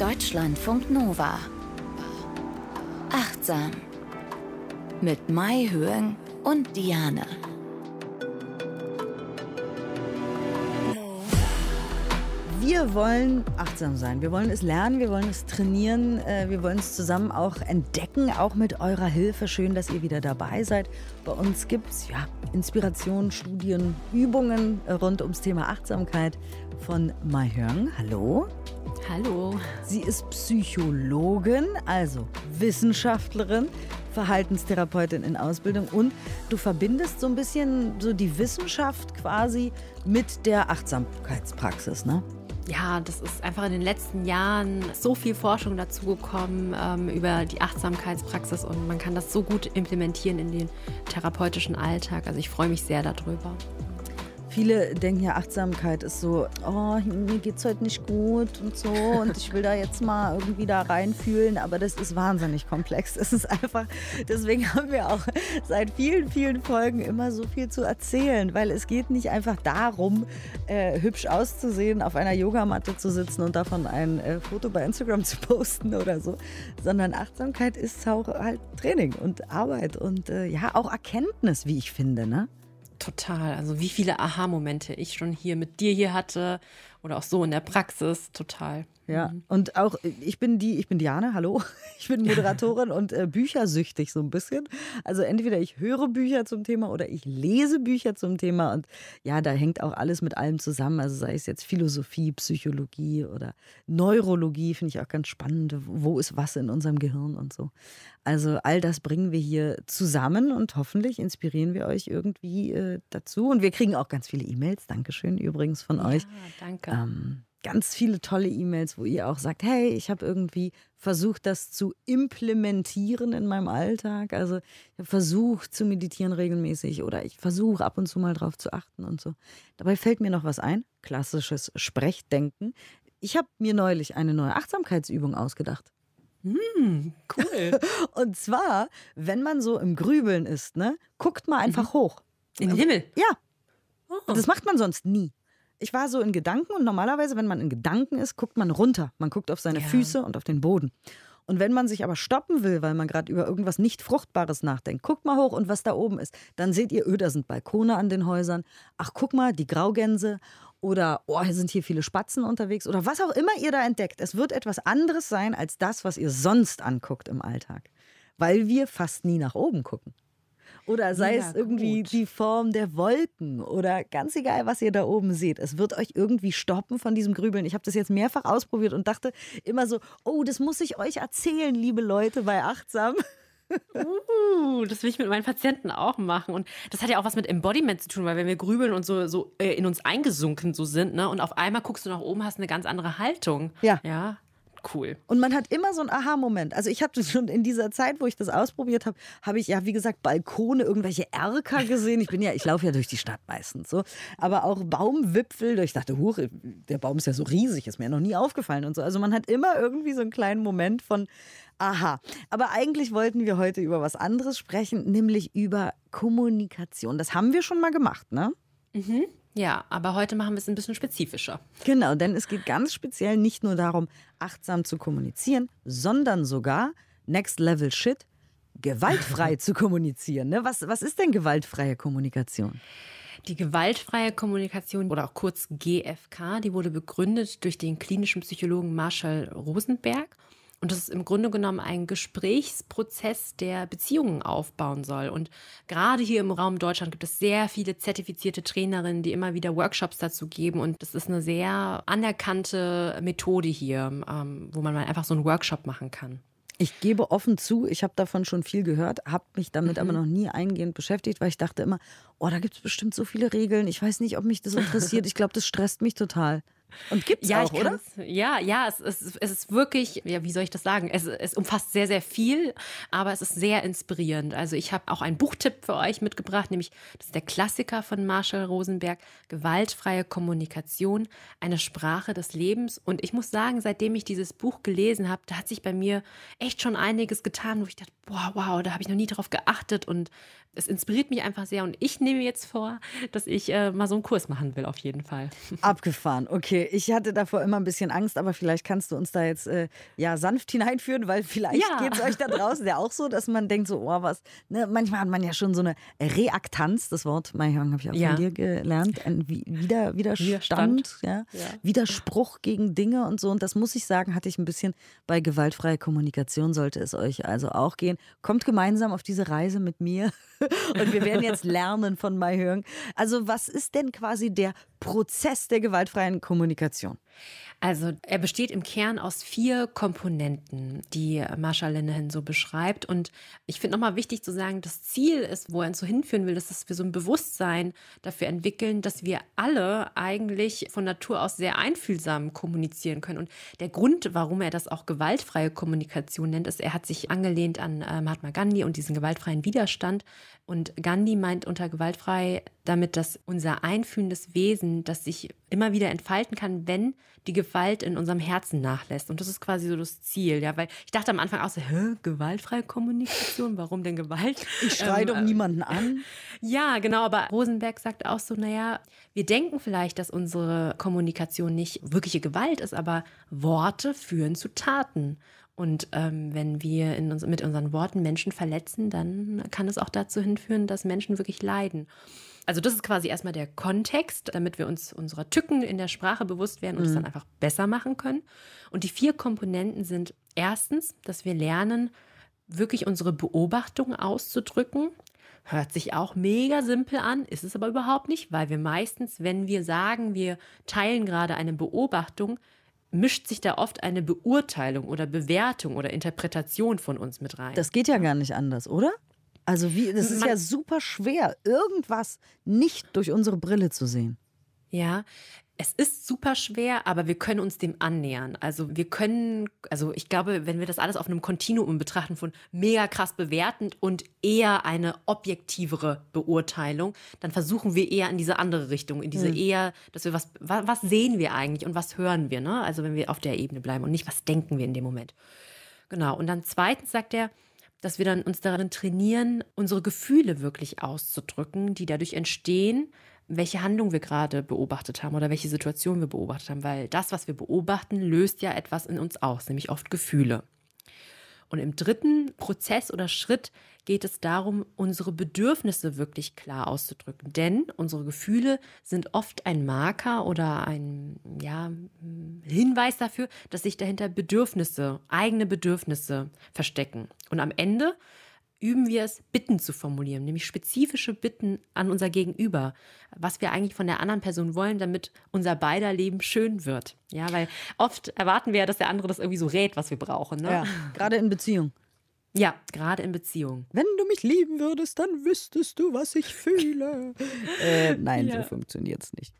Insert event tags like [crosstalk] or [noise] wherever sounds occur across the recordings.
Deutschlandfunk Nova. Achtsam. Mit Mai Höhen und Diane. Wir wollen achtsam sein. Wir wollen es lernen, wir wollen es trainieren, äh, wir wollen es zusammen auch entdecken, auch mit eurer Hilfe. Schön, dass ihr wieder dabei seid. Bei uns gibt es ja, Inspirationen, Studien, Übungen rund ums Thema Achtsamkeit von Mai Hyung. Hallo. Hallo. Sie ist Psychologin, also Wissenschaftlerin, Verhaltenstherapeutin in Ausbildung und du verbindest so ein bisschen so die Wissenschaft quasi mit der Achtsamkeitspraxis, ne? Ja, das ist einfach in den letzten Jahren so viel Forschung dazu gekommen ähm, über die Achtsamkeitspraxis und man kann das so gut implementieren in den therapeutischen Alltag. Also ich freue mich sehr darüber. Viele denken ja, Achtsamkeit ist so, oh, mir geht's heute nicht gut und so und ich will da jetzt mal irgendwie da reinfühlen, aber das ist wahnsinnig komplex. Es ist einfach, deswegen haben wir auch seit vielen, vielen Folgen immer so viel zu erzählen, weil es geht nicht einfach darum, äh, hübsch auszusehen, auf einer Yogamatte zu sitzen und davon ein äh, Foto bei Instagram zu posten oder so, sondern Achtsamkeit ist auch halt Training und Arbeit und äh, ja, auch Erkenntnis, wie ich finde, ne? Total. Also wie viele Aha-Momente ich schon hier mit dir hier hatte oder auch so in der Praxis. Total. Ja, mhm. und auch ich bin die, ich bin Diane, hallo. [laughs] Ich bin Moderatorin [laughs] und äh, büchersüchtig so ein bisschen. Also entweder ich höre Bücher zum Thema oder ich lese Bücher zum Thema und ja, da hängt auch alles mit allem zusammen. Also sei es jetzt Philosophie, Psychologie oder Neurologie, finde ich auch ganz spannend. Wo ist was in unserem Gehirn und so. Also all das bringen wir hier zusammen und hoffentlich inspirieren wir euch irgendwie äh, dazu. Und wir kriegen auch ganz viele E-Mails. Dankeschön übrigens von ja, euch. Danke. Ähm, ganz viele tolle E-Mails, wo ihr auch sagt, hey, ich habe irgendwie versucht, das zu implementieren in meinem Alltag. Also ich habe versucht zu meditieren regelmäßig oder ich versuche ab und zu mal drauf zu achten und so. Dabei fällt mir noch was ein, klassisches Sprechdenken. Ich habe mir neulich eine neue Achtsamkeitsübung ausgedacht. Mm, cool. [laughs] und zwar, wenn man so im Grübeln ist, ne, guckt mal einfach mhm. hoch. In den Himmel? Ja. Oh. Das macht man sonst nie ich war so in Gedanken und normalerweise, wenn man in Gedanken ist, guckt man runter. Man guckt auf seine ja. Füße und auf den Boden. Und wenn man sich aber stoppen will, weil man gerade über irgendwas nicht Fruchtbares nachdenkt, guckt mal hoch und was da oben ist. Dann seht ihr, öh, da sind Balkone an den Häusern. Ach, guck mal, die Graugänse. Oder, oh, hier sind hier viele Spatzen unterwegs. Oder was auch immer ihr da entdeckt. Es wird etwas anderes sein als das, was ihr sonst anguckt im Alltag. Weil wir fast nie nach oben gucken. Oder sei ja, es irgendwie gut. die Form der Wolken oder ganz egal, was ihr da oben seht. Es wird euch irgendwie stoppen von diesem Grübeln. Ich habe das jetzt mehrfach ausprobiert und dachte immer so, oh, das muss ich euch erzählen, liebe Leute bei Achtsam. Uh, das will ich mit meinen Patienten auch machen. Und das hat ja auch was mit Embodiment zu tun, weil wenn wir grübeln und so, so äh, in uns eingesunken so sind, ne, und auf einmal guckst du nach oben, hast eine ganz andere Haltung. Ja. Ja cool. Und man hat immer so einen Aha-Moment. Also ich habe schon in dieser Zeit, wo ich das ausprobiert habe, habe ich ja, wie gesagt, Balkone, irgendwelche Erker gesehen. Ich bin ja, ich laufe ja durch die Stadt meistens so. Aber auch Baumwipfel. Ich dachte, huch, der Baum ist ja so riesig, ist mir noch nie aufgefallen und so. Also man hat immer irgendwie so einen kleinen Moment von Aha. Aber eigentlich wollten wir heute über was anderes sprechen, nämlich über Kommunikation. Das haben wir schon mal gemacht, ne? Mhm. Ja, aber heute machen wir es ein bisschen spezifischer. Genau, denn es geht ganz speziell nicht nur darum, achtsam zu kommunizieren, sondern sogar Next Level Shit, gewaltfrei [laughs] zu kommunizieren. Ne? Was, was ist denn gewaltfreie Kommunikation? Die gewaltfreie Kommunikation oder auch kurz GFK, die wurde begründet durch den klinischen Psychologen Marshall Rosenberg und das ist im Grunde genommen ein Gesprächsprozess, der Beziehungen aufbauen soll. Und gerade hier im Raum Deutschland gibt es sehr viele zertifizierte Trainerinnen, die immer wieder Workshops dazu geben. Und das ist eine sehr anerkannte Methode hier, ähm, wo man mal einfach so einen Workshop machen kann. Ich gebe offen zu, ich habe davon schon viel gehört, habe mich damit mhm. aber noch nie eingehend beschäftigt, weil ich dachte immer, oh, da gibt es bestimmt so viele Regeln. Ich weiß nicht, ob mich das [laughs] interessiert. Ich glaube, das stresst mich total. Und gibt's ja, auch, oder? Ja, ja, es, es, es ist wirklich, ja, wie soll ich das sagen? Es, es umfasst sehr, sehr viel, aber es ist sehr inspirierend. Also ich habe auch einen Buchtipp für euch mitgebracht, nämlich das ist der Klassiker von Marshall Rosenberg, Gewaltfreie Kommunikation, eine Sprache des Lebens. Und ich muss sagen, seitdem ich dieses Buch gelesen habe, da hat sich bei mir echt schon einiges getan, wo ich dachte, boah, wow, da habe ich noch nie drauf geachtet und es inspiriert mich einfach sehr und ich nehme jetzt vor, dass ich äh, mal so einen Kurs machen will, auf jeden Fall. [laughs] Abgefahren, okay. Ich hatte davor immer ein bisschen Angst, aber vielleicht kannst du uns da jetzt äh, ja sanft hineinführen, weil vielleicht ja. geht es euch da draußen ja auch so, dass man denkt so, oh was, ne? manchmal hat man ja schon so eine Reaktanz, das Wort, habe ich auch ja. von dir gelernt, ein Wider, Widerstand, ja? ja? Widerspruch gegen Dinge und so und das muss ich sagen, hatte ich ein bisschen bei gewaltfreier Kommunikation, sollte es euch also auch gehen. Kommt gemeinsam auf diese Reise mit mir. Und wir werden jetzt lernen von Mai Hören. Also was ist denn quasi der Prozess der gewaltfreien Kommunikation? Also er besteht im Kern aus vier Komponenten, die Marshall Linehan so beschreibt. Und ich finde nochmal wichtig zu sagen, das Ziel ist, wo er uns so hinführen will, ist, dass wir so ein Bewusstsein dafür entwickeln, dass wir alle eigentlich von Natur aus sehr einfühlsam kommunizieren können. Und der Grund, warum er das auch gewaltfreie Kommunikation nennt, ist, er hat sich angelehnt an äh, Mahatma Gandhi und diesen gewaltfreien Widerstand. Und Gandhi meint unter gewaltfrei damit, dass unser einfühlendes Wesen, das sich immer wieder entfalten kann, wenn die Gewalt in unserem Herzen nachlässt. Und das ist quasi so das Ziel, ja, weil ich dachte am Anfang auch so, hä, gewaltfreie Kommunikation, warum denn Gewalt? Ich schreie ähm, doch niemanden an. [laughs] Ja, genau, aber Rosenberg sagt auch so, naja, wir denken vielleicht, dass unsere Kommunikation nicht wirkliche Gewalt ist, aber Worte führen zu Taten. Und ähm, wenn wir uns, mit unseren Worten Menschen verletzen, dann kann es auch dazu hinführen, dass Menschen wirklich leiden. Also das ist quasi erstmal der Kontext, damit wir uns unserer Tücken in der Sprache bewusst werden und es mhm. dann einfach besser machen können. Und die vier Komponenten sind erstens, dass wir lernen, wirklich unsere Beobachtung auszudrücken. Hört sich auch mega simpel an, ist es aber überhaupt nicht, weil wir meistens, wenn wir sagen, wir teilen gerade eine Beobachtung, mischt sich da oft eine Beurteilung oder Bewertung oder Interpretation von uns mit rein. Das geht ja gar nicht anders, oder? Also wie, das ist Man, ja super schwer, irgendwas nicht durch unsere Brille zu sehen. Ja, es ist super schwer, aber wir können uns dem annähern. Also wir können, also ich glaube, wenn wir das alles auf einem Kontinuum betrachten von mega krass bewertend und eher eine objektivere Beurteilung, dann versuchen wir eher in diese andere Richtung, in diese mhm. eher, dass wir was, was, was sehen wir eigentlich und was hören wir, ne? Also wenn wir auf der Ebene bleiben und nicht, was denken wir in dem Moment. Genau. Und dann zweitens sagt er, dass wir dann uns darin trainieren, unsere Gefühle wirklich auszudrücken, die dadurch entstehen, welche Handlung wir gerade beobachtet haben oder welche Situation wir beobachtet haben, weil das, was wir beobachten, löst ja etwas in uns aus, nämlich oft Gefühle. Und im dritten Prozess oder Schritt geht es darum, unsere Bedürfnisse wirklich klar auszudrücken. Denn unsere Gefühle sind oft ein Marker oder ein ja, Hinweis dafür, dass sich dahinter Bedürfnisse, eigene Bedürfnisse verstecken. Und am Ende üben wir es, Bitten zu formulieren, nämlich spezifische Bitten an unser Gegenüber, was wir eigentlich von der anderen Person wollen, damit unser beider Leben schön wird. Ja, weil oft erwarten wir ja, dass der andere das irgendwie so rät, was wir brauchen. Ne? Ja, gerade in Beziehung. Ja, gerade in Beziehung. Wenn du mich lieben würdest, dann wüsstest du, was ich fühle. [laughs] äh, nein, ja. so funktioniert es nicht.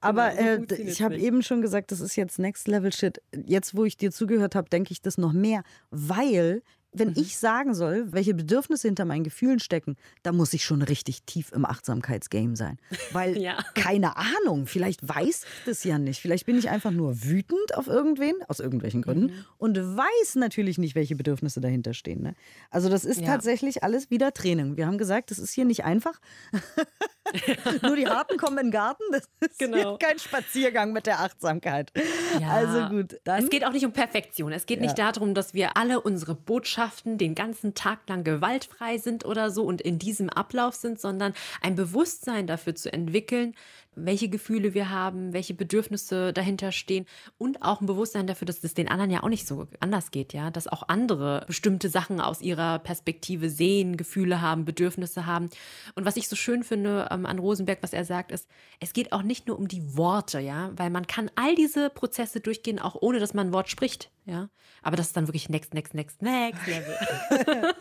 Aber genau, so äh, ich habe eben schon gesagt, das ist jetzt Next Level Shit. Jetzt, wo ich dir zugehört habe, denke ich das noch mehr, weil wenn mhm. ich sagen soll, welche Bedürfnisse hinter meinen Gefühlen stecken, da muss ich schon richtig tief im Achtsamkeitsgame sein. Weil, [laughs] ja. keine Ahnung, vielleicht weiß ich das ja nicht. Vielleicht bin ich einfach nur wütend auf irgendwen, aus irgendwelchen Gründen, mhm. und weiß natürlich nicht, welche Bedürfnisse dahinter stehen. Ne? Also, das ist ja. tatsächlich alles wieder Training. Wir haben gesagt, das ist hier nicht einfach. [laughs] nur die Harten kommen in den Garten. Das ist genau. kein Spaziergang mit der Achtsamkeit. Ja. Also gut. Dann. Es geht auch nicht um Perfektion. Es geht nicht darum, dass wir alle unsere Botschaften Mannschaften den ganzen Tag lang gewaltfrei sind oder so und in diesem Ablauf sind, sondern ein Bewusstsein dafür zu entwickeln, welche Gefühle wir haben, welche Bedürfnisse dahinter stehen und auch ein Bewusstsein dafür, dass es den anderen ja auch nicht so anders geht, ja, dass auch andere bestimmte Sachen aus ihrer Perspektive sehen, Gefühle haben, Bedürfnisse haben. Und was ich so schön finde ähm, an Rosenberg, was er sagt, ist, es geht auch nicht nur um die Worte, ja, weil man kann all diese Prozesse durchgehen, auch ohne dass man ein Wort spricht, ja. Aber das ist dann wirklich next, next, next, next Level. [laughs]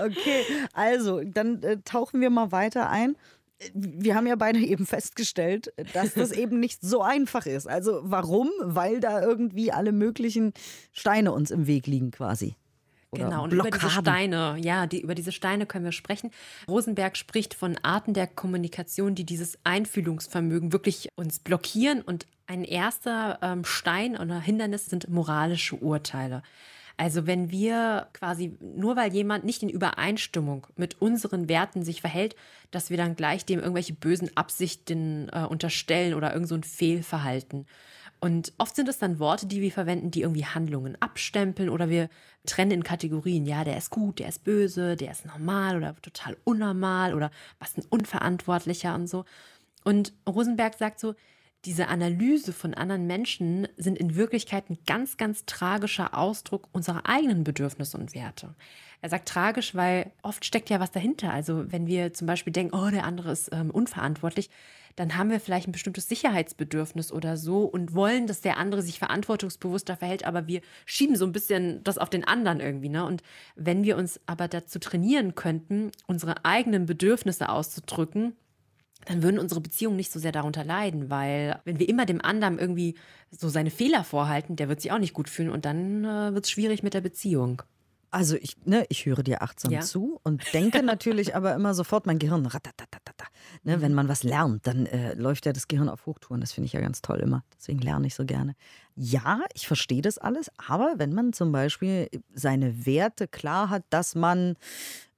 okay, also dann äh, tauchen wir mal weiter ein wir haben ja beide [laughs] eben festgestellt, dass das eben nicht so einfach ist. Also warum? Weil da irgendwie alle möglichen Steine uns im Weg liegen quasi. Oder genau, und Blockaden. über diese Steine, ja, die, über diese Steine können wir sprechen. Rosenberg spricht von Arten der Kommunikation, die dieses Einfühlungsvermögen wirklich uns blockieren. Und ein erster ähm, Stein oder Hindernis sind moralische Urteile. Also wenn wir quasi, nur weil jemand nicht in Übereinstimmung mit unseren Werten sich verhält, dass wir dann gleich dem irgendwelche bösen Absichten äh, unterstellen oder irgend so ein Fehlverhalten. Und oft sind es dann Worte, die wir verwenden, die irgendwie Handlungen abstempeln oder wir trennen in Kategorien. Ja, der ist gut, der ist böse, der ist normal oder total unnormal oder was ein Unverantwortlicher und so. Und Rosenberg sagt so, diese Analyse von anderen Menschen sind in Wirklichkeit ein ganz, ganz tragischer Ausdruck unserer eigenen Bedürfnisse und Werte. Er sagt tragisch, weil oft steckt ja was dahinter. Also wenn wir zum Beispiel denken, oh, der andere ist ähm, unverantwortlich, dann haben wir vielleicht ein bestimmtes Sicherheitsbedürfnis oder so und wollen, dass der andere sich verantwortungsbewusster verhält, aber wir schieben so ein bisschen das auf den anderen irgendwie. Ne? Und wenn wir uns aber dazu trainieren könnten, unsere eigenen Bedürfnisse auszudrücken, dann würden unsere Beziehungen nicht so sehr darunter leiden, weil wenn wir immer dem anderen irgendwie so seine Fehler vorhalten, der wird sich auch nicht gut fühlen und dann äh, wird es schwierig mit der Beziehung. Also ich, ne, ich höre dir achtsam ja. zu und denke [laughs] natürlich aber immer sofort mein Gehirn, ne, wenn mhm. man was lernt, dann äh, läuft ja das Gehirn auf Hochtouren. Das finde ich ja ganz toll immer. Deswegen lerne ich so gerne. Ja, ich verstehe das alles, aber wenn man zum Beispiel seine Werte klar hat, dass man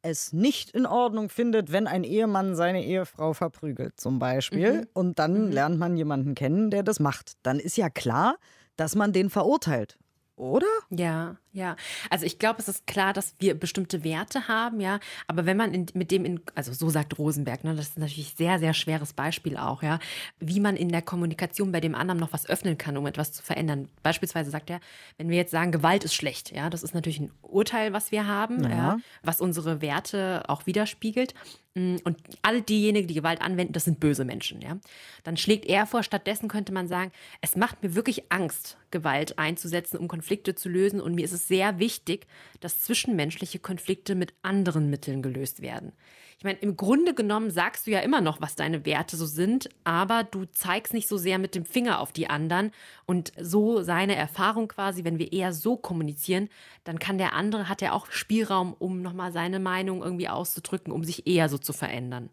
es nicht in Ordnung findet, wenn ein Ehemann seine Ehefrau verprügelt, zum Beispiel, mhm. und dann mhm. lernt man jemanden kennen, der das macht, dann ist ja klar, dass man den verurteilt. Oder? Ja, ja. Also ich glaube, es ist klar, dass wir bestimmte Werte haben, ja. Aber wenn man in, mit dem in, also so sagt Rosenberg, ne, das ist natürlich sehr, sehr schweres Beispiel auch, ja, wie man in der Kommunikation bei dem anderen noch was öffnen kann, um etwas zu verändern. Beispielsweise sagt er, wenn wir jetzt sagen, Gewalt ist schlecht, ja, das ist natürlich ein Urteil, was wir haben, ja. ja was unsere Werte auch widerspiegelt. Mm, und alle diejenigen, die Gewalt anwenden, das sind böse Menschen, ja. Dann schlägt er vor, stattdessen könnte man sagen, es macht mir wirklich Angst, Gewalt einzusetzen, um Konflikte zu lösen. Und mir ist es sehr wichtig, dass zwischenmenschliche Konflikte mit anderen Mitteln gelöst werden. Ich meine, im Grunde genommen sagst du ja immer noch, was deine Werte so sind, aber du zeigst nicht so sehr mit dem Finger auf die anderen. Und so seine Erfahrung quasi, wenn wir eher so kommunizieren, dann kann der andere, hat er auch Spielraum, um nochmal seine Meinung irgendwie auszudrücken, um sich eher so zu verändern.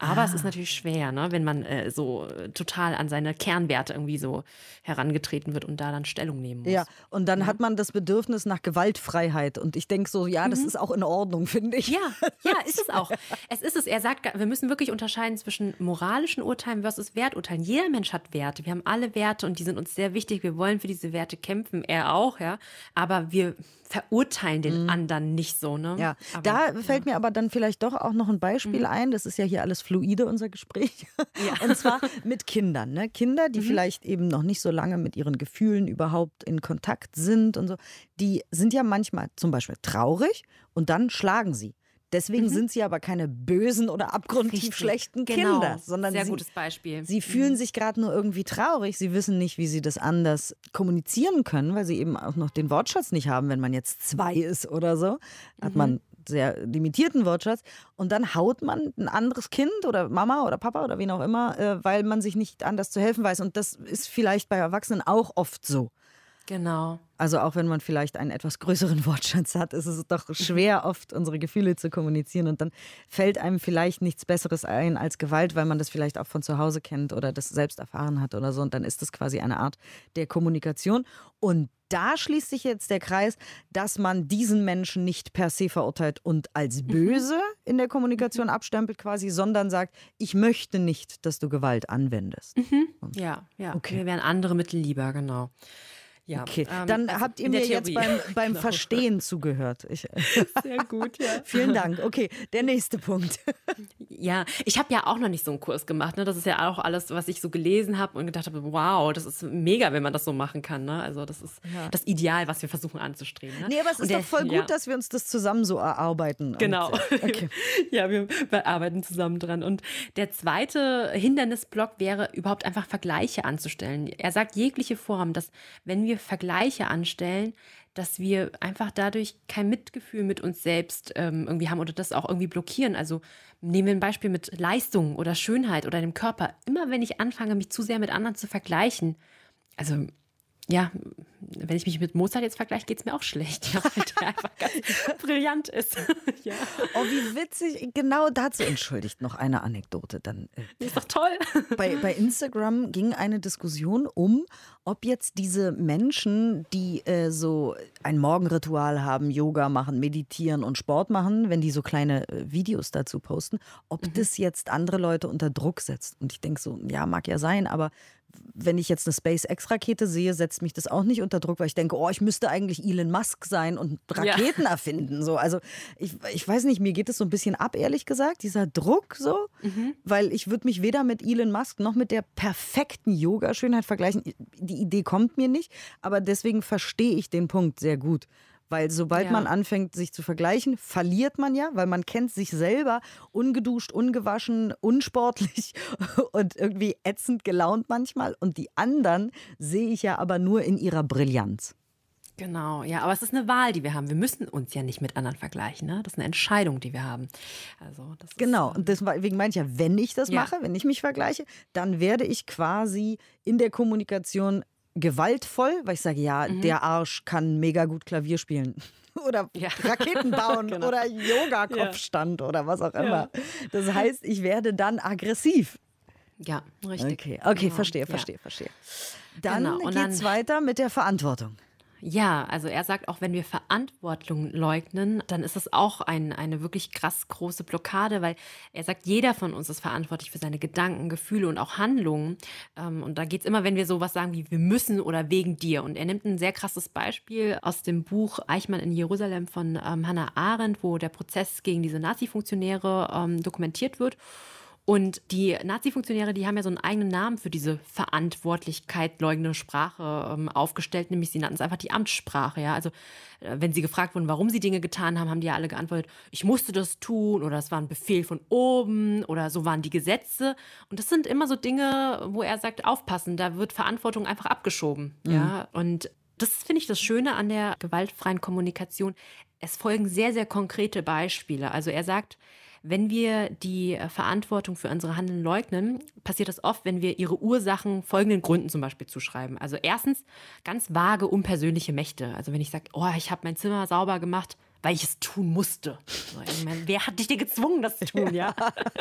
Aber ah. es ist natürlich schwer, ne, wenn man äh, so äh, total an seine Kernwerte irgendwie so herangetreten wird und da dann Stellung nehmen muss. Ja, und dann ja. hat man das Bedürfnis nach Gewaltfreiheit. Und ich denke so, ja, das mhm. ist auch in Ordnung, finde ich. Ja, ja, ist es auch. [laughs] Es ist es. Er sagt, wir müssen wirklich unterscheiden zwischen moralischen Urteilen versus Werturteilen. Jeder Mensch hat Werte. Wir haben alle Werte und die sind uns sehr wichtig. Wir wollen für diese Werte kämpfen. Er auch, ja. Aber wir verurteilen den mhm. anderen nicht so, ne? Ja, aber, da fällt ja. mir aber dann vielleicht doch auch noch ein Beispiel mhm. ein. Das ist ja hier alles fluide, unser Gespräch. Ja. Und zwar mit Kindern. Ne? Kinder, die mhm. vielleicht eben noch nicht so lange mit ihren Gefühlen überhaupt in Kontakt sind und so, die sind ja manchmal zum Beispiel traurig und dann schlagen sie. Deswegen mhm. sind sie aber keine bösen oder abgrundtief Richtig. schlechten genau. Kinder, sondern Sehr sie, gutes Beispiel. sie fühlen mhm. sich gerade nur irgendwie traurig. Sie wissen nicht, wie sie das anders kommunizieren können, weil sie eben auch noch den Wortschatz nicht haben, wenn man jetzt zwei ist oder so. Hat mhm. man sehr limitierten Wortschatz und dann haut man ein anderes Kind oder Mama oder Papa oder wen auch immer, äh, weil man sich nicht anders zu helfen weiß. Und das ist vielleicht bei Erwachsenen auch oft so. Genau. Also auch wenn man vielleicht einen etwas größeren [laughs] Wortschatz hat, ist es doch schwer, [laughs] oft unsere Gefühle zu kommunizieren. Und dann fällt einem vielleicht nichts Besseres ein als Gewalt, weil man das vielleicht auch von zu Hause kennt oder das selbst erfahren hat oder so. Und dann ist das quasi eine Art der Kommunikation. Und da schließt sich jetzt der Kreis, dass man diesen Menschen nicht per se verurteilt und als mhm. böse in der Kommunikation mhm. abstempelt quasi, sondern sagt, ich möchte nicht, dass du Gewalt anwendest. Mhm. Ja, ja. Okay. Mir wären andere Mittel lieber, genau. Ja, okay. Ähm, Dann also habt ihr mir jetzt beim, [laughs] beim genau. Verstehen zugehört. Ich, [laughs] Sehr gut, ja. Vielen Dank. Okay, der nächste Punkt. [laughs] Ja, ich habe ja auch noch nicht so einen Kurs gemacht. Ne? Das ist ja auch alles, was ich so gelesen habe und gedacht habe, wow, das ist mega, wenn man das so machen kann. Ne? Also das ist ja. das Ideal, was wir versuchen anzustreben. Ne? Nee, aber es ist der, doch voll gut, ja. dass wir uns das zusammen so erarbeiten. Genau. Und, okay. ja, wir, wir arbeiten zusammen dran. Und der zweite Hindernisblock wäre, überhaupt einfach Vergleiche anzustellen. Er sagt jegliche Form, dass wenn wir Vergleiche anstellen, dass wir einfach dadurch kein Mitgefühl mit uns selbst ähm, irgendwie haben oder das auch irgendwie blockieren. Also nehmen wir ein Beispiel mit Leistung oder Schönheit oder dem Körper. Immer wenn ich anfange, mich zu sehr mit anderen zu vergleichen, also ja, wenn ich mich mit Mozart jetzt vergleiche, geht es mir auch schlecht, ja, weil der einfach ganz [laughs] brillant ist. [laughs] ja. Oh, wie witzig. Genau dazu entschuldigt noch eine Anekdote. Dann, äh, ist doch toll. [laughs] Bei, bei Instagram ging eine Diskussion um, ob jetzt diese Menschen, die äh, so ein Morgenritual haben, Yoga machen, meditieren und Sport machen, wenn die so kleine äh, Videos dazu posten, ob mhm. das jetzt andere Leute unter Druck setzt. Und ich denke so, ja, mag ja sein, aber wenn ich jetzt eine SpaceX-Rakete sehe, setzt mich das auch nicht unter Druck, weil ich denke, oh, ich müsste eigentlich Elon Musk sein und Raketen ja. erfinden. So. Also ich, ich weiß nicht, mir geht es so ein bisschen ab, ehrlich gesagt, dieser Druck so, mhm. weil ich würde mich weder mit Elon Musk noch mit der perfekten Yoga-Schönheit vergleichen. Die Idee kommt mir nicht, aber deswegen verstehe ich den Punkt sehr gut. Weil sobald ja. man anfängt, sich zu vergleichen, verliert man ja, weil man kennt sich selber ungeduscht, ungewaschen, unsportlich [laughs] und irgendwie ätzend gelaunt manchmal. Und die anderen sehe ich ja aber nur in ihrer Brillanz. Genau, ja, aber es ist eine Wahl, die wir haben. Wir müssen uns ja nicht mit anderen vergleichen. Ne? Das ist eine Entscheidung, die wir haben. Also, das genau, ist, ähm, und deswegen meine ich ja, wenn ich das ja. mache, wenn ich mich vergleiche, dann werde ich quasi in der Kommunikation gewaltvoll, weil ich sage, ja, mhm. der Arsch kann mega gut Klavier spielen. [laughs] oder ja. Raketen bauen [laughs] genau. oder Yoga-Kopfstand ja. oder was auch immer. Ja. Das heißt, ich werde dann aggressiv. Ja, richtig. Okay, okay, genau. verstehe, verstehe, verstehe. Dann genau. geht es weiter mit der Verantwortung. Ja, also er sagt auch, wenn wir Verantwortung leugnen, dann ist es auch ein, eine wirklich krass große Blockade, weil er sagt, jeder von uns ist verantwortlich für seine Gedanken, Gefühle und auch Handlungen. Ähm, und da geht es immer, wenn wir sowas sagen wie wir müssen oder wegen dir. Und er nimmt ein sehr krasses Beispiel aus dem Buch Eichmann in Jerusalem von ähm, Hannah Arendt, wo der Prozess gegen diese Nazi-Funktionäre ähm, dokumentiert wird. Und die Nazi-Funktionäre, die haben ja so einen eigenen Namen für diese Verantwortlichkeit leugnende Sprache ähm, aufgestellt, nämlich sie nannten es einfach die Amtssprache. Ja? Also äh, wenn sie gefragt wurden, warum sie Dinge getan haben, haben die ja alle geantwortet, ich musste das tun oder es war ein Befehl von oben oder so waren die Gesetze. Und das sind immer so Dinge, wo er sagt, aufpassen, da wird Verantwortung einfach abgeschoben. Mhm. Ja? Und das finde ich das Schöne an der gewaltfreien Kommunikation. Es folgen sehr, sehr konkrete Beispiele. Also er sagt, wenn wir die äh, Verantwortung für unsere Handeln leugnen, passiert das oft, wenn wir ihre Ursachen folgenden Gründen zum Beispiel zuschreiben. Also erstens ganz vage, unpersönliche Mächte. Also wenn ich sage, oh, ich habe mein Zimmer sauber gemacht, weil ich es tun musste. So, ich mein, wer hat dich dir gezwungen, das zu tun, ja?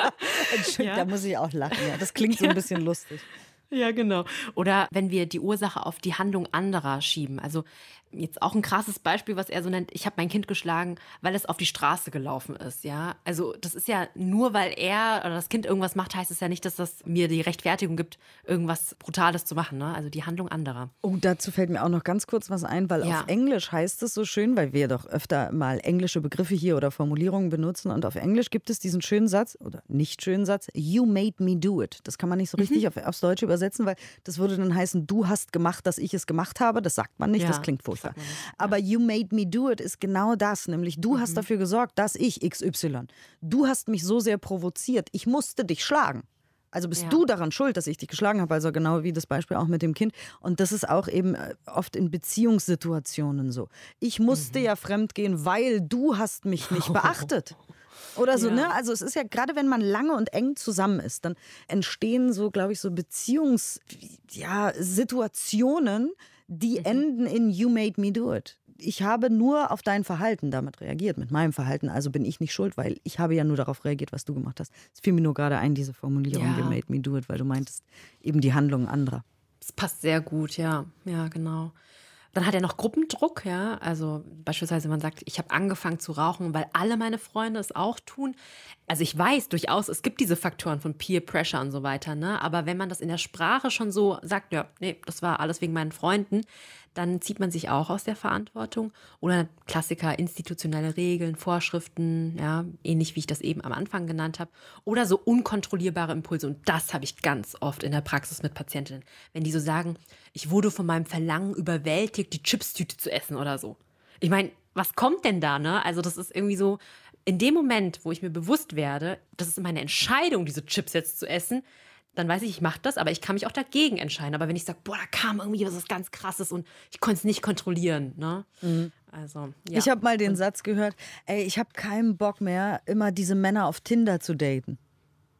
[laughs] Entschuldigung, ja? da muss ich auch lachen. Ja. Das klingt so ein bisschen lustig. Ja, genau. Oder wenn wir die Ursache auf die Handlung anderer schieben. Also jetzt auch ein krasses Beispiel, was er so nennt, ich habe mein Kind geschlagen, weil es auf die Straße gelaufen ist, ja. Also das ist ja nur, weil er oder das Kind irgendwas macht, heißt es ja nicht, dass das mir die Rechtfertigung gibt, irgendwas Brutales zu machen, ne? Also die Handlung anderer. Oh, dazu fällt mir auch noch ganz kurz was ein, weil ja. auf Englisch heißt es so schön, weil wir doch öfter mal englische Begriffe hier oder Formulierungen benutzen und auf Englisch gibt es diesen schönen Satz oder nicht schönen Satz, you made me do it. Das kann man nicht so richtig mhm. auf, aufs Deutsche übersetzen, weil das würde dann heißen, du hast gemacht, dass ich es gemacht habe. Das sagt man nicht, ja. das klingt furchtbar. Furchtbar. Aber You Made Me Do It ist genau das, nämlich du mhm. hast dafür gesorgt, dass ich XY. Du hast mich so sehr provoziert, ich musste dich schlagen. Also bist ja. du daran schuld, dass ich dich geschlagen habe, also genau wie das Beispiel auch mit dem Kind. Und das ist auch eben äh, oft in Beziehungssituationen so. Ich musste mhm. ja fremdgehen, weil du hast mich nicht [laughs] beachtet. Oder so, ja. ne? Also es ist ja gerade, wenn man lange und eng zusammen ist, dann entstehen so, glaube ich, so Beziehungssituationen, ja, die mhm. enden in You made me do it. Ich habe nur auf dein Verhalten damit reagiert, mit meinem Verhalten, also bin ich nicht schuld, weil ich habe ja nur darauf reagiert, was du gemacht hast. Es fiel mir nur gerade ein, diese Formulierung, ja. You made me do it, weil du meintest eben die Handlungen anderer. Das passt sehr gut, ja. Ja, genau. Dann hat er noch Gruppendruck, ja. Also beispielsweise, man sagt, ich habe angefangen zu rauchen, weil alle meine Freunde es auch tun. Also ich weiß durchaus, es gibt diese Faktoren von Peer Pressure und so weiter, ne? Aber wenn man das in der Sprache schon so sagt, ja, nee, das war alles wegen meinen Freunden, dann zieht man sich auch aus der Verantwortung. Oder Klassiker, institutionelle Regeln, Vorschriften, ja, ähnlich wie ich das eben am Anfang genannt habe. Oder so unkontrollierbare Impulse. Und das habe ich ganz oft in der Praxis mit Patientinnen. Wenn die so sagen, ich wurde von meinem Verlangen überwältigt, die Chipstüte zu essen oder so. Ich meine, was kommt denn da, ne? Also, das ist irgendwie so, in dem Moment, wo ich mir bewusst werde, das ist meine Entscheidung, diese Chips jetzt zu essen, dann weiß ich, ich mache das, aber ich kann mich auch dagegen entscheiden. Aber wenn ich sage, boah, da kam irgendwie was ganz Krasses und ich konnte es nicht kontrollieren, ne? Mhm. Also, ja. Ich habe mal den und Satz gehört, ey, ich habe keinen Bock mehr, immer diese Männer auf Tinder zu daten.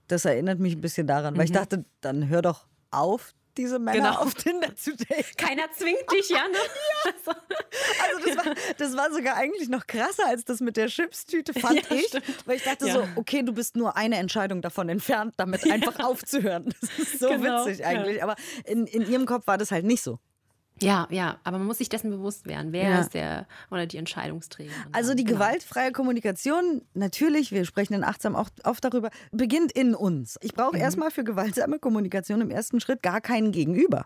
Das erinnert mich ein bisschen daran, weil mhm. ich dachte, dann hör doch auf, diese Männer Genau. auf Tinder zu daten. Keiner zwingt dich, ja, ne? [laughs] ja. Also das war, das war sogar eigentlich noch krasser als das mit der Chipstüte, fand Ja, ich. stimmt. Weil ich dachte Ja. so, okay, du bist nur eine Entscheidung davon entfernt, damit einfach aufzuhören. Das ist so Genau, witzig eigentlich. Aber in, in ihrem Kopf war das halt nicht so. Ja, ja, aber man muss sich dessen bewusst werden. Wer Ja. ist der oder die Entscheidungsträger? Also die Genau. gewaltfreie Kommunikation, natürlich, wir sprechen in Achtsam auch oft darüber, beginnt in uns. Ich brauche Mhm. erstmal für gewaltsame Kommunikation im ersten Schritt gar keinen Gegenüber,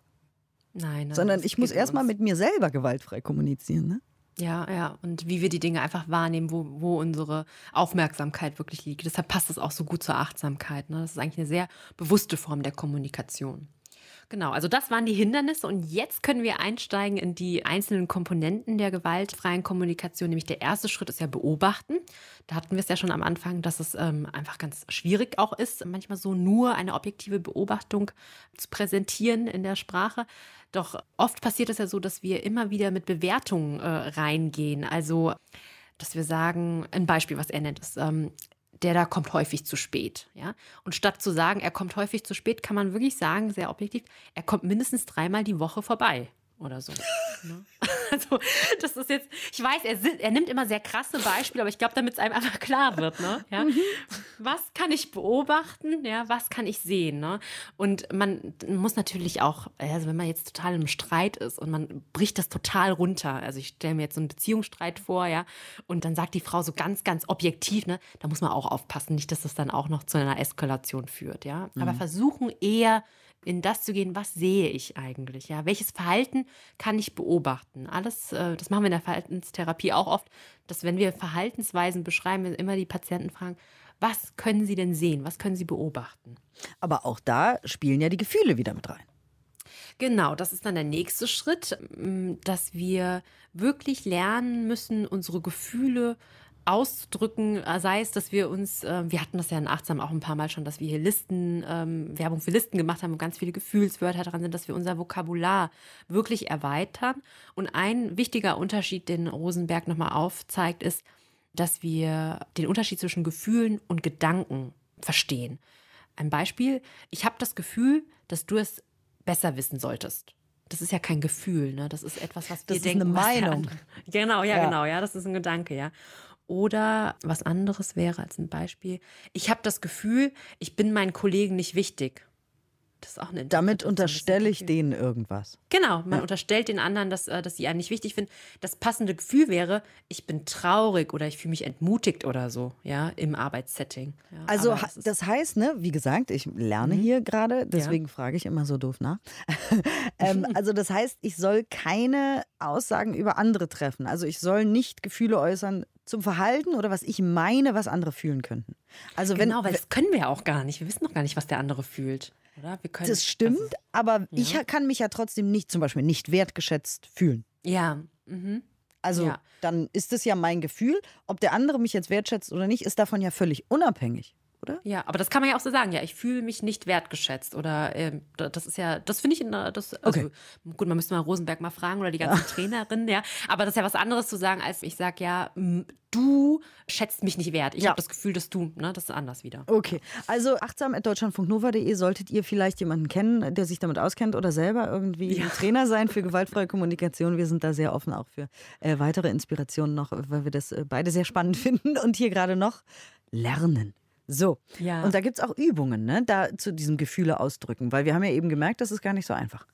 Nein, nein, sondern ich muss erstmal mit mir selber gewaltfrei kommunizieren. Ne? Ja, ja. Und wie wir die Dinge einfach wahrnehmen, wo, wo unsere Aufmerksamkeit wirklich liegt. Deshalb passt das auch so gut zur Achtsamkeit. Ne? Das ist eigentlich eine sehr bewusste Form der Kommunikation. Genau, also das waren die Hindernisse und jetzt können wir einsteigen in die einzelnen Komponenten der gewaltfreien Kommunikation. Nämlich der erste Schritt ist ja beobachten. Da hatten wir es ja schon am Anfang, dass es ähm, einfach ganz schwierig auch ist, manchmal so nur eine objektive Beobachtung zu präsentieren in der Sprache. Doch oft passiert es ja so, dass wir immer wieder mit Bewertungen äh, reingehen. Also, dass wir sagen, ein Beispiel, was er nennt, ist, ähm, der da kommt häufig zu spät. Ja? Und statt zu sagen, er kommt häufig zu spät, kann man wirklich sagen, sehr objektiv, er kommt mindestens dreimal die Woche vorbei oder so. [laughs] ne? Also, das ist jetzt, ich weiß, er, er nimmt immer sehr krasse Beispiele, aber ich glaube, damit es einem einfach klar wird, ne? Ja? Was kann ich beobachten? Ja, was kann ich sehen? Ne? Und man muss natürlich auch, also wenn man jetzt total im Streit ist und man bricht das total runter, also ich stelle mir jetzt so einen Beziehungsstreit vor, ja, und dann sagt die Frau so ganz, ganz objektiv, ne, da muss man auch aufpassen, nicht, dass das dann auch noch zu einer Eskalation führt, ja. Aber versuchen eher in das zu gehen, was sehe ich eigentlich, ja? Welches Verhalten kann ich beobachten? Alles, äh, das machen wir in der Verhaltenstherapie auch oft, dass wenn wir Verhaltensweisen beschreiben, wir immer die Patienten fragen, was können sie denn sehen? Was können sie beobachten? Aber auch da spielen ja die Gefühle wieder mit rein. Genau, das ist dann der nächste Schritt, dass wir wirklich lernen müssen, unsere Gefühle auszudrücken, äh, sei es, dass wir uns, äh, wir hatten das ja in Achtsam auch ein paar Mal schon, dass wir hier Listen, ähm, Werbung für Listen gemacht haben, wo ganz viele Gefühlswörter dran sind, dass wir unser Vokabular wirklich erweitern. Und ein wichtiger Unterschied, den Rosenberg nochmal aufzeigt, ist, dass wir den Unterschied zwischen Gefühlen und Gedanken verstehen. Ein Beispiel, ich habe das Gefühl, dass du es besser wissen solltest. Das ist ja kein Gefühl, ne? Das ist etwas, was wir Das ist denken. eine was der Meinung. [laughs] Genau, ja, Ja. genau, ja, das ist ein Gedanke, ja. Oder was anderes wäre als ein Beispiel. Ich habe das Gefühl, ich bin meinen Kollegen nicht wichtig. Das ist auch eine Damit unterstelle ich denen irgendwas. Genau, man unterstellt den anderen, dass, äh, dass sie einen nicht wichtig finden. Das passende Gefühl wäre, ich bin traurig oder ich fühle mich entmutigt oder so, ja, im Arbeitssetting. Ja, Also das das heißt, ne, wie gesagt, ich lerne hier gerade, deswegen frage ich immer so doof nach. [laughs] ähm, [laughs] also das heißt, ich soll keine Aussagen über andere treffen. Also ich soll nicht Gefühle äußern zum Verhalten oder was ich meine, was andere fühlen könnten. Also wenn genau, weil das können wir ja auch gar nicht. Wir wissen noch gar nicht, was der andere fühlt. Oder? Wir können, das stimmt, Also, aber ich kann mich ja trotzdem nicht, zum Beispiel nicht wertgeschätzt fühlen. ja. Mhm. Also Ja. dann ist es ja mein Gefühl. Ob der andere mich jetzt wertschätzt oder nicht, ist davon ja völlig unabhängig, oder? Ja, aber das kann man ja auch so sagen. Ja, ich fühle mich nicht wertgeschätzt oder ähm, da- das ist ja, das finde ich, in der- das, also Okay. gut, man müsste mal Rosenberg mal fragen oder die ganzen [laughs] Trainerinnen, ja. Aber das ist ja was anderes zu sagen, als ich sage, ja, du schätzt mich nicht wert. Ich Ja. habe das Gefühl, dass du, ne, das ist anders wieder. Okay, also achtsam.deutschlandfunknova.de solltet ihr vielleicht jemanden kennen, der sich damit auskennt oder selber irgendwie ein Trainer sein für gewaltfreie Kommunikation. Wir sind da sehr offen auch für äh, weitere Inspirationen noch, weil wir das äh, beide sehr spannend [laughs] finden und hier gerade noch lernen. So, Ja. und da gibt es auch Übungen, ne, da zu diesem Gefühle ausdrücken, weil wir haben ja eben gemerkt, das ist gar nicht so einfach.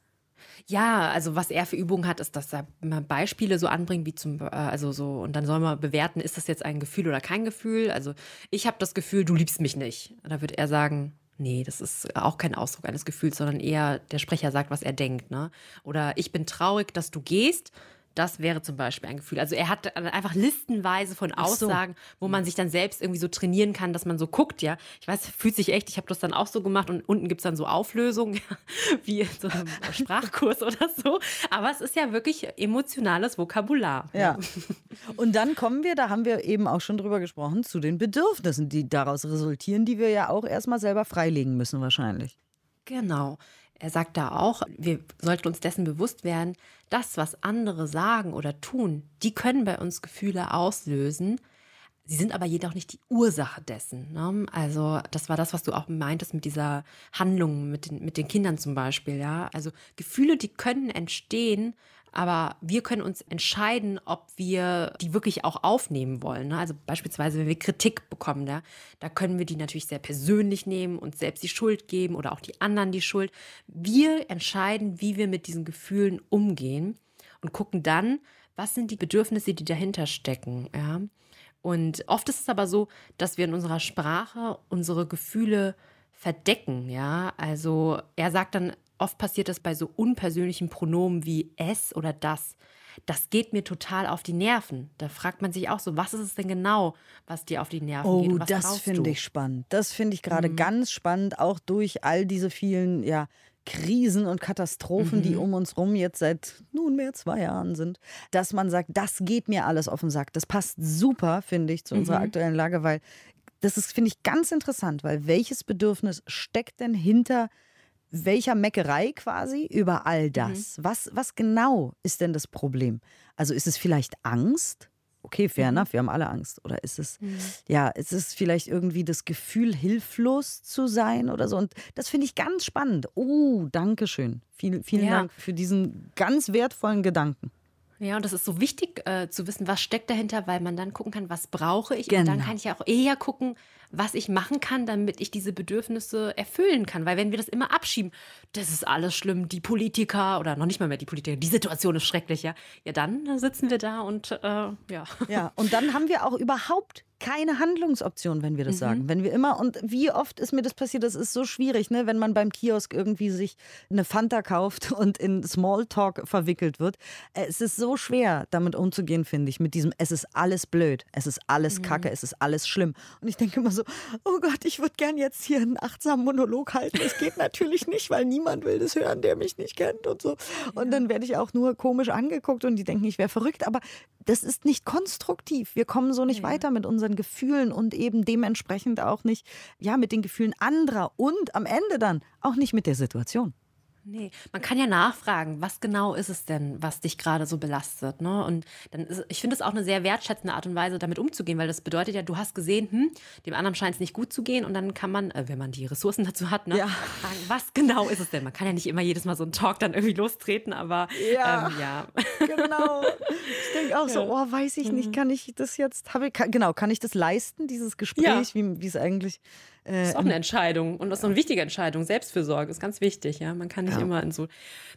Ja, also was er für Übungen hat, ist, dass er mal Beispiele so anbringt, wie zum, äh, also so, und dann soll man bewerten, ist das jetzt ein Gefühl oder kein Gefühl. Also ich habe das Gefühl, du liebst mich nicht. Da wird er sagen, nee, das ist auch kein Ausdruck eines Gefühls, sondern eher der Sprecher sagt, was er denkt. Ne? Oder ich bin traurig, dass du gehst. Das wäre zum Beispiel ein Gefühl. Also er hat einfach listenweise von so. Aussagen, wo man sich dann selbst irgendwie so trainieren kann, dass man so guckt, ja. Ich weiß, fühlt sich echt, ich habe das dann auch so gemacht und unten gibt's dann so Auflösungen, [laughs] wie in so einem [laughs] Sprachkurs oder so. Aber es ist ja wirklich emotionales Vokabular. Ja. [laughs] Und dann kommen wir, da haben wir eben auch schon drüber gesprochen, zu den Bedürfnissen, die daraus resultieren, die wir ja auch erstmal selber freilegen müssen wahrscheinlich. Genau. Er sagt da auch, wir sollten uns dessen bewusst werden, das, was andere sagen oder tun, die können bei uns Gefühle auslösen. Sie sind aber jedoch nicht die Ursache dessen. Ne? Also das war das, was du auch meintest mit dieser Handlung mit den, mit den Kindern zum Beispiel. Ja, also Gefühle, die können entstehen, aber wir können uns entscheiden, ob wir die wirklich auch aufnehmen wollen. Ne? Also beispielsweise, wenn wir Kritik bekommen, da, da können wir die natürlich sehr persönlich nehmen und selbst die Schuld geben oder auch die anderen die Schuld. Wir entscheiden, wie wir mit diesen Gefühlen umgehen und gucken dann, was sind die Bedürfnisse, die dahinter stecken. Ja? Und oft ist es aber so, dass wir in unserer Sprache unsere Gefühle verdecken, ja. Also er sagt dann, oft passiert das bei so unpersönlichen Pronomen wie es oder das. Das geht mir total auf die Nerven. Da fragt man sich auch so, was ist es denn genau, was dir auf die Nerven oh, geht? Oh, das finde ich spannend. Das finde ich gerade mhm. ganz spannend, auch durch all diese vielen, ja, Krisen und Katastrophen, mhm. die um uns rum jetzt seit nunmehr zwei Jahren sind, dass man sagt, das geht mir alles auf den Sack. Das passt super, finde ich, zu unserer mhm. aktuellen Lage, weil das ist, finde ich, ganz interessant, weil welches Bedürfnis steckt denn hinter welcher Meckerei quasi über all mhm. das? Mhm. Was, was genau ist denn das Problem? Also ist es vielleicht Angst? okay, fair mhm. enough, wir haben alle Angst. Oder ist es, mhm. ja, ist es vielleicht irgendwie das Gefühl, hilflos zu sein oder so? Und das finde ich ganz spannend. Oh, danke schön. Viel, vielen ja. Dank für diesen ganz wertvollen Gedanken. Ja, und das ist so wichtig äh, zu wissen, was steckt dahinter, weil man dann gucken kann, was brauche ich. Genau. Und dann genau. kann ich ja auch eher gucken, was ich machen kann, damit ich diese Bedürfnisse erfüllen kann. Weil wenn wir das immer abschieben, das ist alles schlimm, die Politiker oder noch nicht mal mehr die Politiker, die Situation ist schrecklich, ja. Ja, dann sitzen wir da und äh, ja. Ja, und dann haben wir auch überhaupt keine Handlungsoption, wenn wir das mhm. sagen. Wenn wir immer, und wie oft ist mir das passiert, das ist so schwierig, ne? wenn man beim Kiosk irgendwie sich eine Fanta kauft [laughs] und in Smalltalk verwickelt wird. Äh, es ist so schwer, damit umzugehen, finde ich, mit diesem, es ist alles blöd, es ist alles mhm. kacke, es ist alles schlimm. Und ich denke immer so, oh Gott, ich würde gern jetzt hier einen achtsamen Monolog halten. Es geht natürlich nicht, weil niemand will das hören, der mich nicht kennt und so. Und ja. dann werde ich auch nur komisch angeguckt und die denken, ich wäre verrückt. Aber das ist nicht konstruktiv. Wir kommen so nicht ja. weiter mit unseren Gefühlen und eben dementsprechend auch nicht, ja, mit den Gefühlen anderer und am Ende dann auch nicht mit der Situation. Nee, man kann ja nachfragen, was genau ist es denn, was dich gerade so belastet. Ne? Und dann ist, ich finde es auch eine sehr wertschätzende Art und Weise, damit umzugehen, weil das bedeutet ja, du hast gesehen, hm, dem anderen scheint es nicht gut zu gehen und dann kann man, äh, wenn man die Ressourcen dazu hat, ne, ja. fragen, was genau ist es denn? Man kann ja nicht immer jedes Mal so einen Talk dann irgendwie lostreten, aber ja, ähm, ja. [laughs] genau. Ich denke auch so, oh, weiß ich nicht, mhm. kann ich das jetzt, habe ich, kann, genau, kann ich das leisten, dieses Gespräch, ja. wie es eigentlich äh, das ist auch eine Entscheidung und das ist eine wichtige Entscheidung. Selbstfürsorge ist ganz wichtig. Ja, man kann nicht ja. immer in so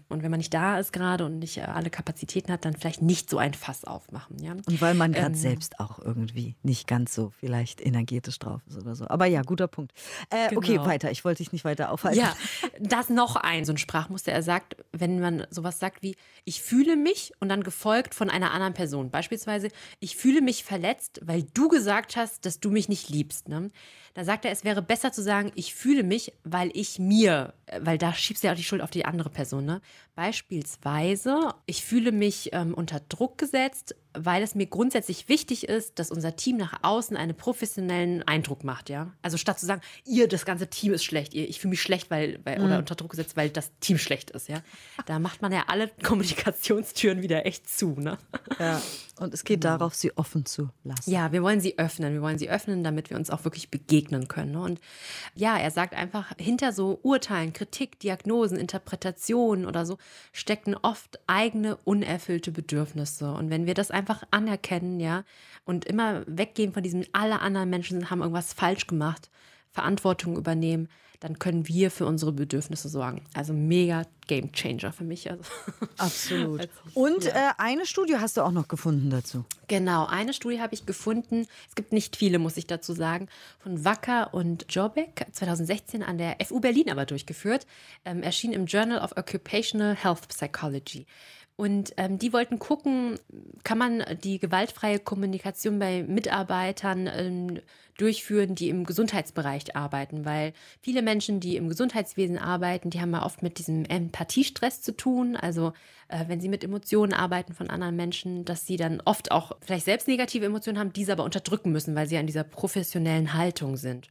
und wenn man nicht da ist gerade und nicht äh, alle Kapazitäten hat, dann vielleicht nicht so ein Fass aufmachen. Ja, und weil man gerade ähm, selbst auch irgendwie nicht ganz so vielleicht energetisch drauf ist oder so. Aber ja, guter Punkt. Äh, genau. Okay, weiter. Ich wollte dich nicht weiter aufhalten. Ja, das noch ein so ein Sprachmuster. Er sagt, wenn man sowas sagt wie ich fühle mich und dann gefolgt von einer anderen Person. Beispielsweise ich fühle mich verletzt, weil du gesagt hast, dass du mich nicht liebst. Ne? Da sagt er, es wäre besser zu sagen, ich fühle mich, weil ich mir, äh, weil da schiebst du ja auch die Schuld auf die andere Person. Ne? Beispielsweise, ich fühle mich ähm, unter Druck gesetzt, weil es mir grundsätzlich wichtig ist, dass unser Team nach außen einen professionellen Eindruck macht, ja. Also statt zu sagen, ihr, das ganze Team ist schlecht, ihr, ich fühle mich schlecht, weil, weil mhm. oder unter Druck gesetzt, weil das Team schlecht ist, ja. Da macht man ja alle [laughs] Kommunikationstüren wieder echt zu, ne? Ja. Und es geht mhm. darauf, sie offen zu lassen. Ja, wir wollen sie öffnen. Wir wollen sie öffnen, damit wir uns auch wirklich begegnen können. Ne? Und ja, er sagt einfach, hinter so Urteilen, Kritik, Diagnosen, Interpretationen oder so stecken oft eigene unerfüllte Bedürfnisse. Und wenn wir das einfach anerkennen, ja, und immer weggehen von diesem, alle anderen Menschen haben irgendwas falsch gemacht, Verantwortung übernehmen, dann können wir für unsere Bedürfnisse sorgen. Also mega Game Changer für mich. Also [laughs] Absolut. Und ja. äh, eine Studie hast du auch noch gefunden dazu. Genau, eine Studie habe ich gefunden. Es gibt nicht viele, muss ich dazu sagen, von Wacker und Jobek 2016 an der FU Berlin aber durchgeführt. Ähm, erschien im Journal of Occupational Health Psychology. Und ähm, die wollten gucken, kann man die gewaltfreie Kommunikation bei Mitarbeitern ähm, durchführen, die im Gesundheitsbereich arbeiten, weil viele Menschen, die im Gesundheitswesen arbeiten, die haben ja oft mit diesem Empathiestress zu tun. Also äh, wenn sie mit Emotionen arbeiten von anderen Menschen, dass sie dann oft auch vielleicht selbst negative Emotionen haben, diese aber unterdrücken müssen, weil sie ja in dieser professionellen Haltung sind.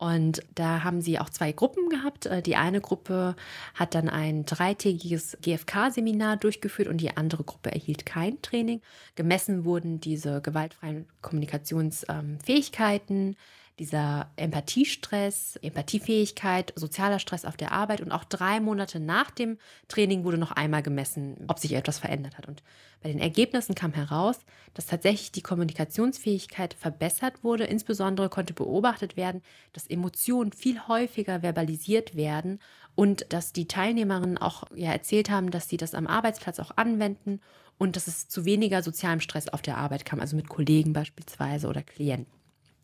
Und da haben sie auch zwei Gruppen gehabt. Äh, die eine Gruppe hat dann ein dreitägiges GFK-Seminar durchgeführt und die andere Gruppe erhielt kein Training. Gemessen wurden diese gewaltfreien Kommunikationsfähigkeiten, dieser Empathiestress, Empathiefähigkeit, sozialer Stress auf der Arbeit und auch drei Monate nach dem Training wurde noch einmal gemessen, ob sich etwas verändert hat. Und bei den Ergebnissen kam heraus, dass tatsächlich die Kommunikationsfähigkeit verbessert wurde. Insbesondere konnte beobachtet werden, dass Emotionen viel häufiger verbalisiert werden und dass die Teilnehmerinnen auch ja, erzählt haben, dass sie das am Arbeitsplatz auch anwenden und dass es zu weniger sozialem Stress auf der Arbeit kam, also mit Kollegen beispielsweise oder Klienten.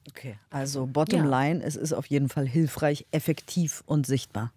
Okay, also bottom ja. line, es ist auf jeden Fall hilfreich, effektiv und sichtbar.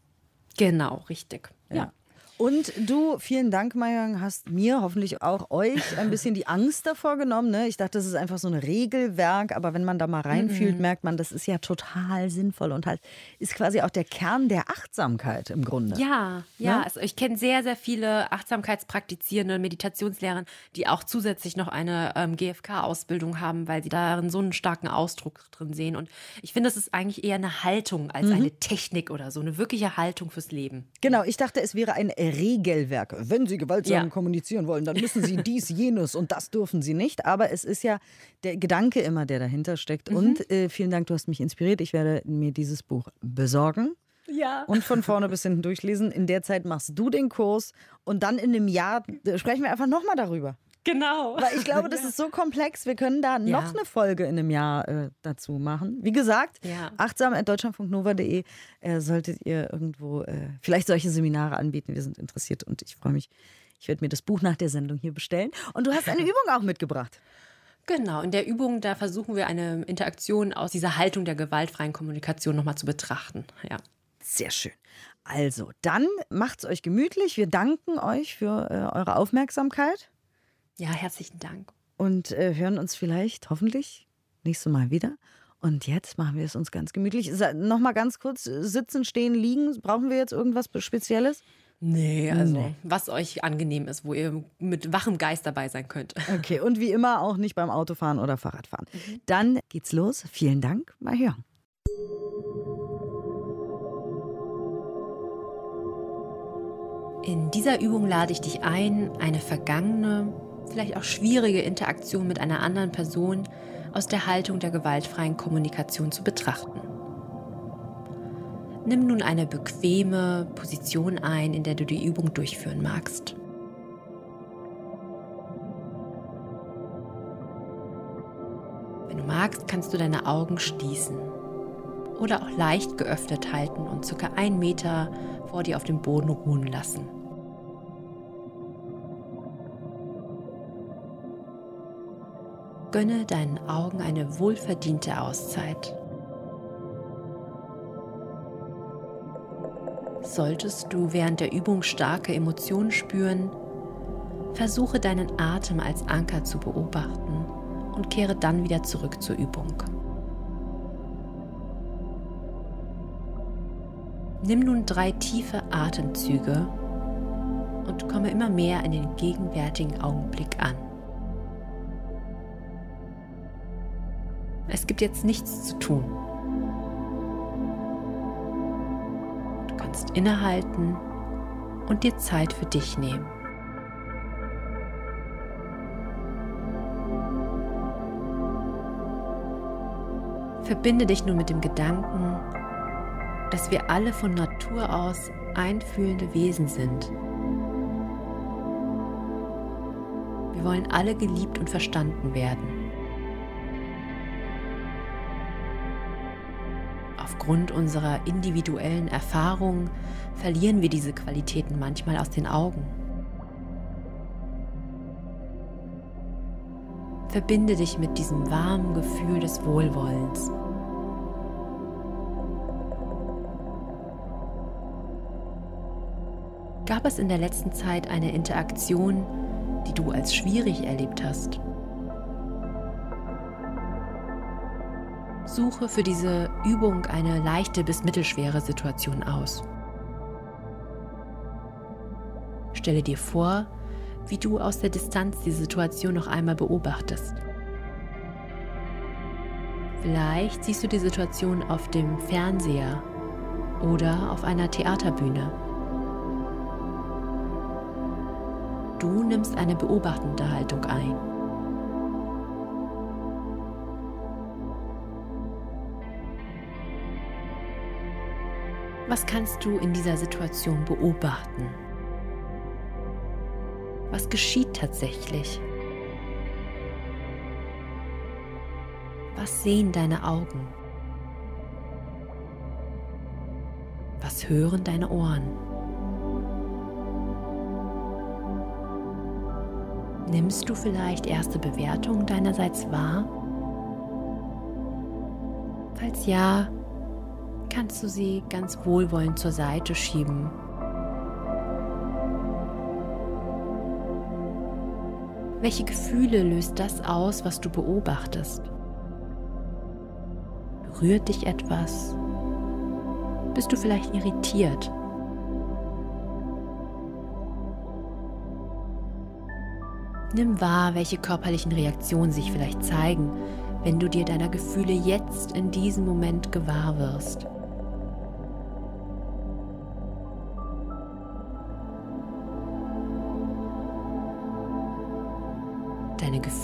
Genau, richtig. Ja. ja. Und du, vielen Dank, Mayang, hast mir, hoffentlich auch euch, ein [laughs] bisschen die Angst davor genommen. Ne? Ich dachte, das ist einfach so ein Regelwerk, aber wenn man da mal reinfühlt, mhm. merkt man, das ist ja total sinnvoll und halt ist quasi auch der Kern der Achtsamkeit im Grunde. Ja, ja. Ne? Also ich kenne sehr, sehr viele achtsamkeitspraktizierende Meditationslehrer, die auch zusätzlich noch eine ähm, GFK-Ausbildung haben, weil sie darin so einen starken Ausdruck drin sehen. Und ich finde, das ist eigentlich eher eine Haltung als mhm. eine Technik oder so, eine wirkliche Haltung fürs Leben. Genau, ich dachte, es wäre ein Regelwerk. Wenn Sie gewaltsam ja. kommunizieren wollen, dann müssen Sie [laughs] dies, jenes und das dürfen Sie nicht. Aber es ist ja der Gedanke immer, der dahinter steckt. Mhm. Und äh, vielen Dank, du hast mich inspiriert. Ich werde mir dieses Buch besorgen. Ja. Und von vorne bis hinten durchlesen. In der Zeit machst du den Kurs und dann in einem Jahr äh, sprechen wir einfach nochmal darüber. Genau. Weil ich glaube, [laughs] das ja. ist so komplex. Wir können da ja. noch eine Folge in einem Jahr äh, dazu machen. Wie gesagt, ja. achtsam.deutschlandfunknova.de äh, solltet ihr irgendwo äh, vielleicht solche Seminare anbieten. Wir sind interessiert und ich freue mich. Ich werde mir das Buch nach der Sendung hier bestellen. Und du hast eine [laughs] Übung auch mitgebracht. Genau, in der Übung, da versuchen wir eine Interaktion aus dieser Haltung der gewaltfreien Kommunikation nochmal zu betrachten. Ja. Sehr schön. Also, dann macht es euch gemütlich. Wir danken euch für äh, eure Aufmerksamkeit. Ja, herzlichen Dank. Und äh, hören uns vielleicht, hoffentlich, nächstes Mal wieder. Und jetzt machen wir es uns ganz gemütlich. Nochmal ganz kurz, sitzen, stehen, liegen. Brauchen wir jetzt irgendwas Spezielles? Nee, also nee. was euch angenehm ist, wo ihr mit wachem Geist dabei sein könnt. [laughs] Okay, und wie immer auch nicht beim Autofahren oder Fahrradfahren. Mhm. Dann geht's los. Vielen Dank. Mal hören. In dieser Übung lade ich dich ein, eine vergangene vielleicht auch schwierige Interaktion mit einer anderen Person aus der Haltung der gewaltfreien Kommunikation zu betrachten. Nimm nun eine bequeme Position ein, in der du die Übung durchführen magst. Wenn du magst, kannst du deine Augen schließen oder auch leicht geöffnet halten und circa einen Meter vor dir auf dem Boden ruhen lassen. Gönne deinen Augen eine wohlverdiente Auszeit. Solltest du während der Übung starke Emotionen spüren, versuche deinen Atem als Anker zu beobachten und kehre dann wieder zurück zur Übung. Nimm nun drei tiefe Atemzüge und komme immer mehr in den gegenwärtigen Augenblick an. Es gibt jetzt nichts zu tun. Du kannst innehalten und dir Zeit für dich nehmen. Verbinde dich nun mit dem Gedanken, dass wir alle von Natur aus einfühlende Wesen sind. Wir wollen alle geliebt und verstanden werden. Aufgrund unserer individuellen Erfahrungen verlieren wir diese Qualitäten manchmal aus den Augen. Verbinde dich mit diesem warmen Gefühl des Wohlwollens. Gab es in der letzten Zeit eine Interaktion, die du als schwierig erlebt hast? Suche für diese Übung eine leichte bis mittelschwere Situation aus. Stelle dir vor, wie du aus der Distanz die Situation noch einmal beobachtest. Vielleicht siehst du die Situation auf dem Fernseher oder auf einer Theaterbühne. Du nimmst eine beobachtende Haltung ein. Was kannst du in dieser Situation beobachten? Was geschieht tatsächlich? Was sehen deine Augen? Was hören deine Ohren? Nimmst du vielleicht erste Bewertungen deinerseits wahr? Falls ja, kannst du sie ganz wohlwollend zur Seite schieben. Welche Gefühle löst das aus, was du beobachtest? Berührt dich etwas? Bist du vielleicht irritiert? Nimm wahr, welche körperlichen Reaktionen sich vielleicht zeigen, wenn du dir deiner Gefühle jetzt in diesem Moment gewahr wirst.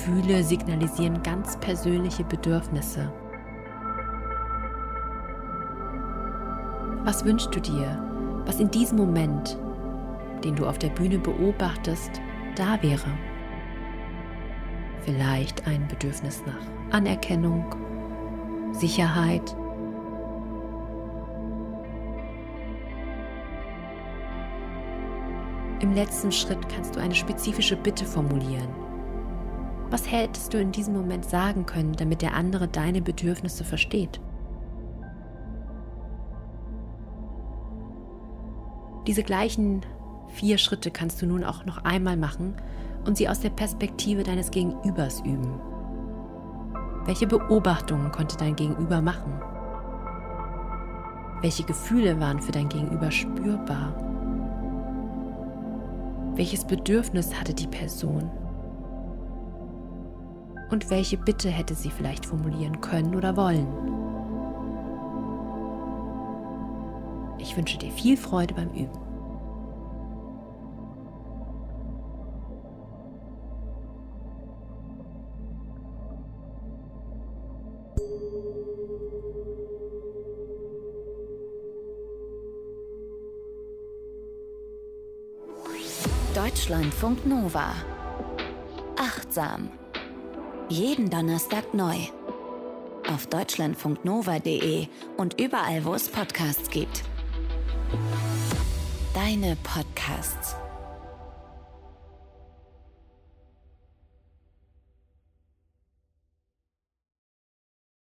Gefühle signalisieren ganz persönliche Bedürfnisse. Was wünschst du dir, was in diesem Moment, den du auf der Bühne beobachtest, da wäre? Vielleicht ein Bedürfnis nach Anerkennung, Sicherheit. Im letzten Schritt kannst du eine spezifische Bitte formulieren was hättest du in diesem Moment sagen können, damit der andere deine Bedürfnisse versteht? Diese gleichen vier Schritte kannst du nun auch noch einmal machen und sie aus der Perspektive deines Gegenübers üben. Welche Beobachtungen konnte dein Gegenüber machen? Welche Gefühle waren für dein Gegenüber spürbar? Welches Bedürfnis hatte die Person? Und welche Bitte hätte sie vielleicht formulieren können oder wollen. Ich wünsche dir viel Freude beim Üben. Deutschlandfunk Nova. Achtsam. Jeden Donnerstag neu. Auf deutschlandfunknova.de und überall, wo es Podcasts gibt. Deine Podcasts.